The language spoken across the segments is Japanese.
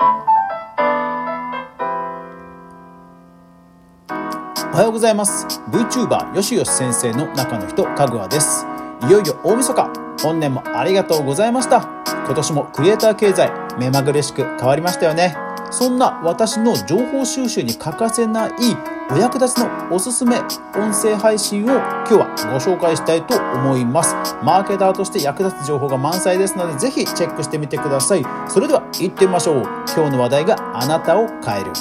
おはようございます。VTuber よしよし先生の中の人かぐわです。いよいよ大晦日。本年もありがとうございました。今年もクリエイター経済目まぐるしく変わりましたよね。そんな私の情報収集に欠かせないお役立ちのおすすめ音声配信を今日はご紹介したいと思います。マーケターとして役立つ情報が満載ですのでぜひチェックしてみてください。それでは行ってみましょう。今日の話題があなたを変える。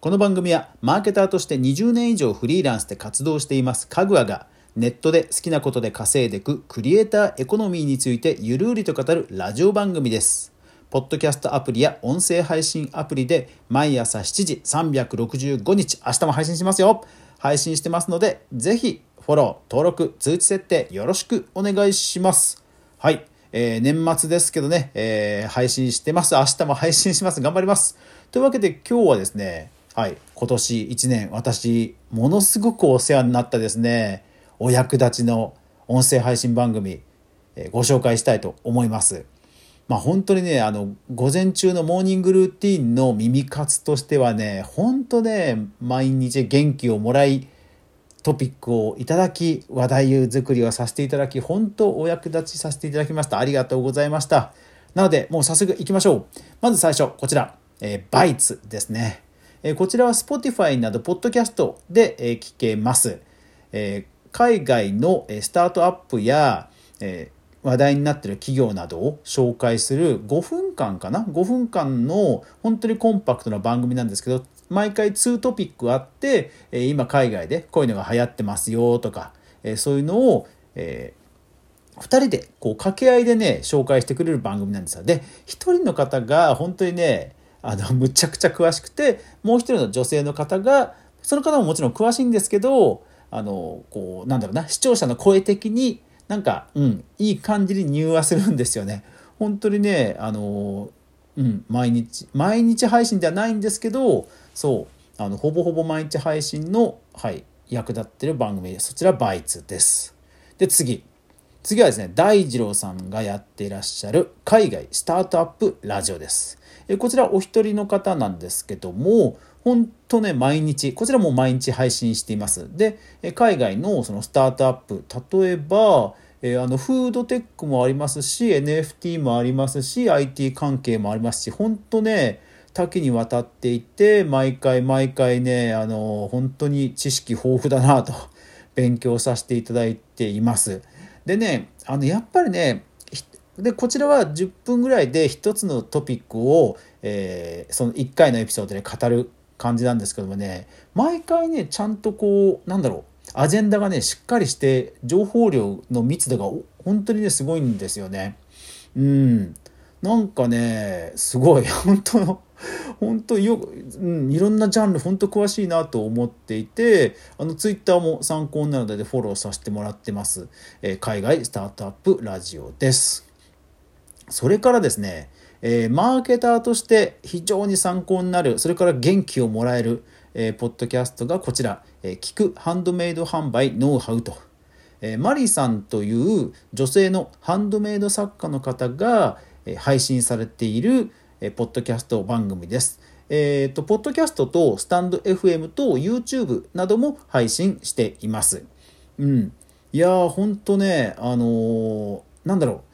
この番組はマーケターとして20年以上フリーランスで活動しています。かぐわがネットで好きなことで稼いでいくクリエイターエコノミーについてゆるりと語るラジオ番組です。ポッドキャストアプリや音声配信アプリで毎朝7時365日、明日も配信しますよ。配信してますので、ぜひフォロー、登録、通知設定よろしくお願いします。はい。えー、年末ですけどね、えー、配信してます。明日も配信します。頑張ります。というわけで今日はですね、はい、今年1年、私、ものすごくお世話になったですね、お役立ちの音声配信番組、えご紹介したいと思います。まあ本当にね、あの、午前中のモーニングルーティンの耳活としてはね、本当ね、毎日元気をもらい、トピックをいただき、話題作りをさせていただき、本当お役立ちさせていただきました。ありがとうございました。なので、もう早速行きましょう。まず最初、こちら、えー、バイツですね。えこちらは Spotify など、ポッドキャストで、え聞けます。え海外のスタートアップや、え話題になってる企業などを紹介する5分間かな？5分間の本当にコンパクトな番組なんですけど毎回2トピックあって今海外でこういうのが流行ってますよとかそういうのを、えー、2人でこう掛け合いでね紹介してくれる番組なんですよ。で1人の方が本当にねあの、むちゃくちゃ詳しくて、もう一人の女性の方が、その方ももちろん詳しいんですけど、あの、こう、なんだろうな、視聴者の声的になんか、うん、いい感じに入話するんですよね。本当にね、あの、うん、毎日、毎日配信ではないんですけど、そう、あの、ほぼほぼ毎日配信の、はい、役立ってる番組で、そちらバイツです。で、次。次はですね、大二郎さんがやっていらっしゃる海外スタートアップラジオです。えこちらお一人の方なんですけども、本当ね、毎日、こちらも毎日配信しています。で、海外のそのスタートアップ、例えば、えあのフードテックもありますし NFT もありますし IT 関係もありますし本当ね多岐にわたっていて毎回毎回ねあの本当に知識豊富だなと 勉強させていただいています。でねあのやっぱりねでこちらは10分ぐらいで1つのトピックを、えー、その1回のエピソードで語る感じなんですけどもね毎回ねちゃんとこうなんだろうアジェンダがねしっかりして情報量の密度が本当にねすごいんですよね。うんなんかねすごい 本当本当よ、うん、いろんなジャンル本当詳しいなと思っていてあのツイッターも参考になるのでフォローさせてもらってます、えー、海外スタートアップラジオです。それからですね、えー、マーケターとして非常に参考になる、それから元気をもらえる、えー、ポッドキャストがこちら、えー、聞くハンドメイド販売ノウハウと。えー、マリさんという女性のハンドメイド作家の方が、えー、配信されている、えー、ポッドキャスト番組です。えっ、ー、と、ポッドキャストとスタンド FM と YouTube なども配信しています。うん。いやー、ほんとね、あのー、なんだろう。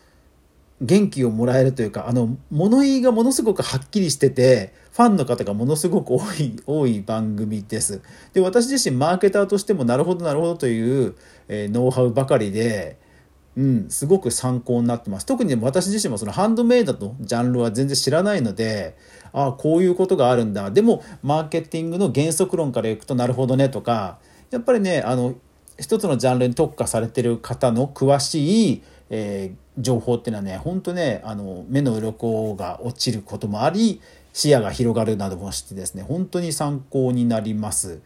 元気をもらえるというか、あの、物言いがものすごくはっきりしてて、ファンの方がものすごく多い、多い番組です。で、私自身マーケターとしてもなるほどなるほどという、えー、ノウハウばかりで、うん、すごく参考になってます。特に私自身もそのハンドメイドのジャンルは全然知らないので、ああ、こういうことがあるんだ。でも、マーケティングの原則論からいくとなるほどねとか、やっぱりね、あの、一つのジャンルに特化されてる方の詳しい、えー情報っていうのはね本当ねあの目の鱗が落ちることもあり視野が広がるなどもしてですね本当に参考になります。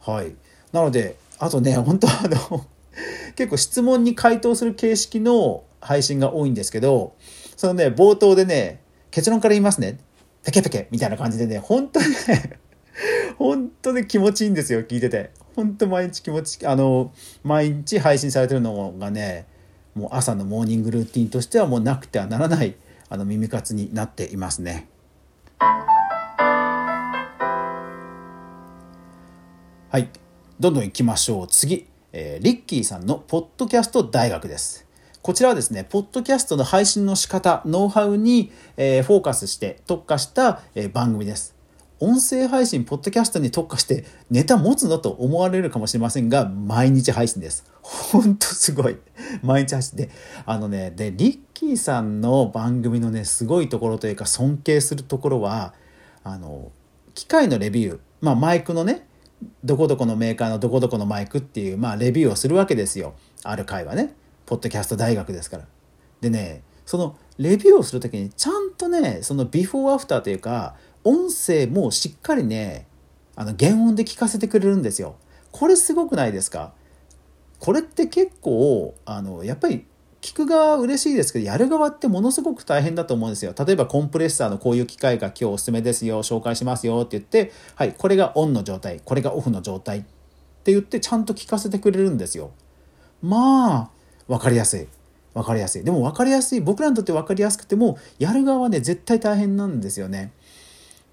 はい、なのであとね本当あの 結構質問に回答する形式の配信が多いんですけどそのね冒頭でね結論から言いますね。ペケペケみたいな感じでね本当にね 本当に気持ちいいんですよ聞いてて。本当毎日気持ちあの毎日配信されてるのがねもう朝のモーニングルーティンとしてはもうなくてはならないあの耳活になっていますね。はいどんどん行きましょう次、えー、リッキーさんのポッドキャスト大学ですこちらはですね、ポッドキャストの配信の仕方、ノウハウに、えー、フォーカスして特化した、えー、番組です。音声配信、ポッドキャストに特化してネタ持つのと思われるかもしれませんが、毎日配信です。ほんとすごい。毎日配信で。あのね、で、リッキーさんの番組のね、すごいところというか尊敬するところは、あの、機械のレビュー、まあマイクのね、どこどこのメーカーのどこどこのマイクっていう、まあレビューをするわけですよ。ある回はね。ポッドキャスト大学ですから。でね、そのレビューをする時にちゃんとね、そのビフォーアフターというか、音声もしっかりね、あの原音で聞かせてくれるんですよ。これすごくないですか？これって結構、あの、やっぱり聞く側は嬉しいですけど、やる側ってものすごく大変だと思うんですよ。例えばコンプレッサーのこういう機械が今日おすすめですよ、紹介しますよって言って、はい、これがオンの状態、これがオフの状態って言ってちゃんと聞かせてくれるんですよ。まあ、分かりやすい分かりやすいでも分かりやすい僕らにとって分かりやすくてもやる側はね絶対大変なんですよね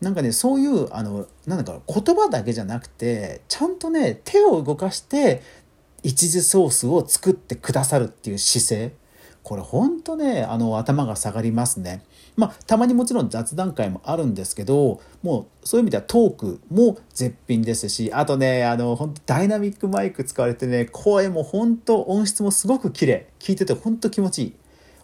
なんかねそういうあのなんだか言葉だけじゃなくてちゃんとね手を動かして一次ソースを作ってくださるっていう姿勢。これほんとねあの頭が下がりますね。まあ、たまにもちろん雑談会もあるんですけどもうそういう意味ではトークも絶品ですしあとねあの本当ダイナミックマイク使われてね声も本当音質もすごく綺麗。聞いてて本当気持ちいい。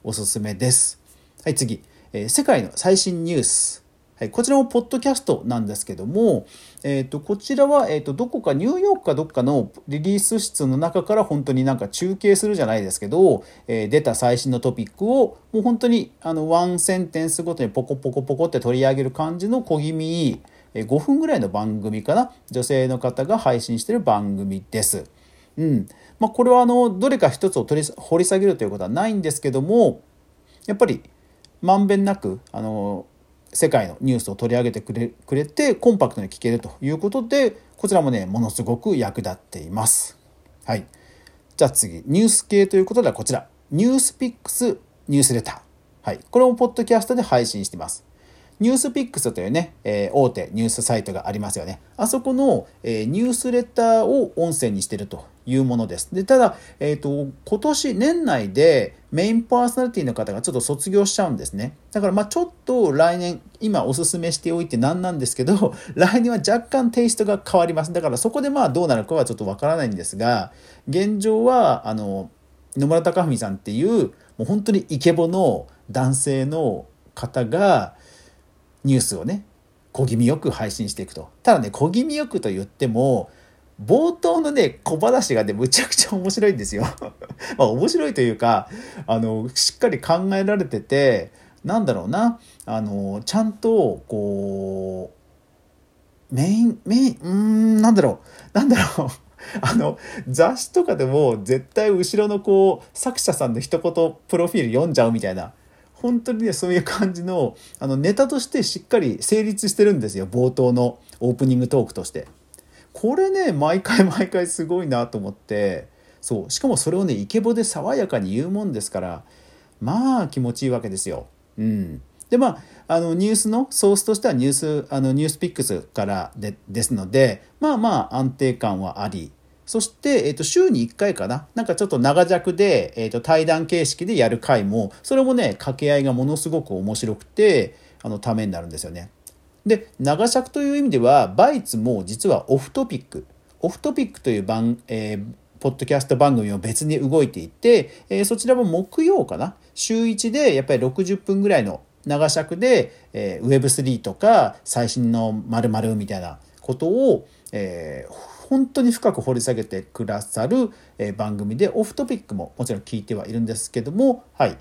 おすすめです。はい次、えー、世界の最新ニュース。はい、こちらもポッドキャストなんですけども、えーと、こちらは、えーと、どこかニューヨークかどっかのリリース室の中から本当になんか中継するじゃないですけど、えー、出た最新のトピックをもう本当にあのワンセンテンスごとにポコポコポコって取り上げる感じの小気味いい5分ぐらいの番組かな？女性の方が配信してる番組です。うんまあ、これはあのどれか一つを取り掘り下げるということはないんですけどもやっぱりまんべんなくあの世界のニュースを取り上げてくれくれてコンパクトに聞けるということでこちらもねものすごく役立っています。はい、じゃあ次ニュース系ということではこちらニュースピックスニュースレター、はい、これもポッドキャストで配信してます。ニュースピックスというね、えー、大手ニュースサイトがありますよね。あそこの、えー、ニュースレターを音声にしてるというものです。で、ただ、えっ、ー、と、今年年内でメインパーソナリティの方がちょっと卒業しちゃうんですね。だから、まあちょっと来年、今おすすめしておいて何なんですけど、来年は若干テイストが変わります。だからそこでまあどうなるかはちょっとわからないんですが、現状は、あの、野村隆文さんっていう、もう本当にイケボの男性の方が、ニュースをね小気味よく配信していくとただね小気味よくと言っても冒頭のね小話がねむちゃくちゃ面白いんですよ。まあ面白いというかあのしっかり考えられててなんだろうな。あのちゃんとこうメインメインうんなんだろう。なんだろう。あの雑誌とかでも絶対後ろのこう作者さんの一言プロフィール読んじゃうみたいな。本当にねそういう感じのあのネタとしてしっかり成立してるんですよ。冒頭のオープニングトークとして。これね毎回毎回すごいなと思ってそうしかもそれをねイケボで爽やかに言うもんですからまあ気持ちいいわけですようんでまああのニュースのソースとしてはニュースあのニュースピックスからでですのでまあまあ安定感はありそして、えっ、ー、と、週に1回かな。なんかちょっと長尺で、えっ、ー、と、対談形式でやる回も、それもね、掛け合いがものすごく面白くて、あの、ためになるんですよね。で、長尺という意味では、バイツも実はオフトピック。オフトピックという番、えー、ポッドキャスト番組を別に動いていて、えー、そちらも木曜かな？週1でやっぱり60分ぐらいの長尺で、えー、Web3 とか最新の〇〇みたいなことを、えー、本当に深く掘り下げてくださる、え番組でオフトピックももちろん聞いてはいるんですけどもはい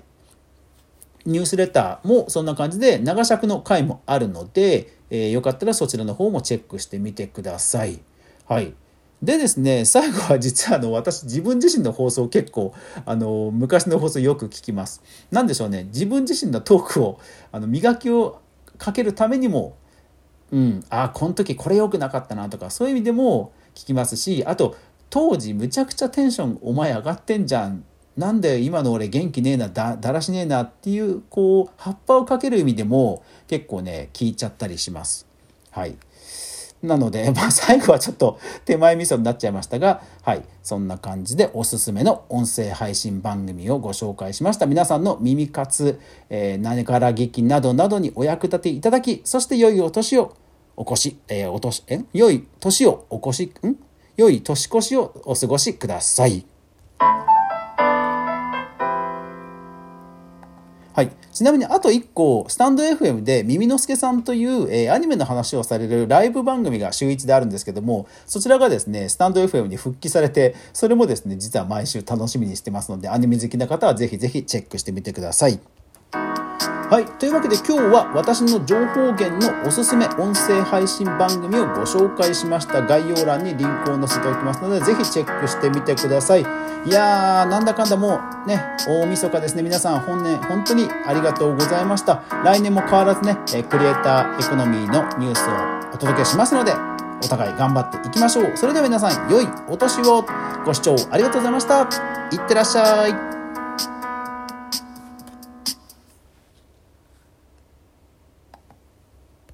ニュースレターもそんな感じで長尺の回もあるので、えー、よかったらそちらの方もチェックしてみてください。はい。でですね、最後は実はあの私自分自身の放送結構あの昔の放送よく聞きます。なんでしょうね、自分自身のトークをあの磨きをかけるためにも、うん、ああ、この時これ良くなかったなとか、そういう意味でも聞きますしあと当時むちゃくちゃテンションお前上がってんじゃんなんで今の俺元気ねえなだだらしねえなっていうこう葉っぱをかける意味でも結構ね聞いちゃったりします。はいなので、まあ、最後はちょっと手前味噌になっちゃいましたが、はい、そんな感じでおすすめの音声配信番組をご紹介しました。皆さんの耳活、えー、何から劇などなどにお役立ていただき、そして良いお年をお越し、えー、お年、え？良い年をお越し、ん？良い年越しをお過ごしください。はい。ちなみにあと1個、スタンド FM で耳の助さんという、えー、アニメの話をされるライブ番組が週1であるんですけども、そちらがですね、スタンド FM に復帰されて、それもですね、実は毎週楽しみにしてますので、アニメ好きな方はぜひぜひチェックしてみてください。はい。というわけで今日は私の情報源のおすすめ音声配信番組をご紹介しました。概要欄にリンクを載せておきますので、ぜひチェックしてみてください。いやー、なんだかんだもうね、大晦日ですね。皆さん本年本当にありがとうございました。来年も変わらずね、クリエイターエコノミーのニュースをお届けしますので、お互い頑張っていきましょう。それでは皆さん、良いお年をご視聴ありがとうございました。いってらっしゃい。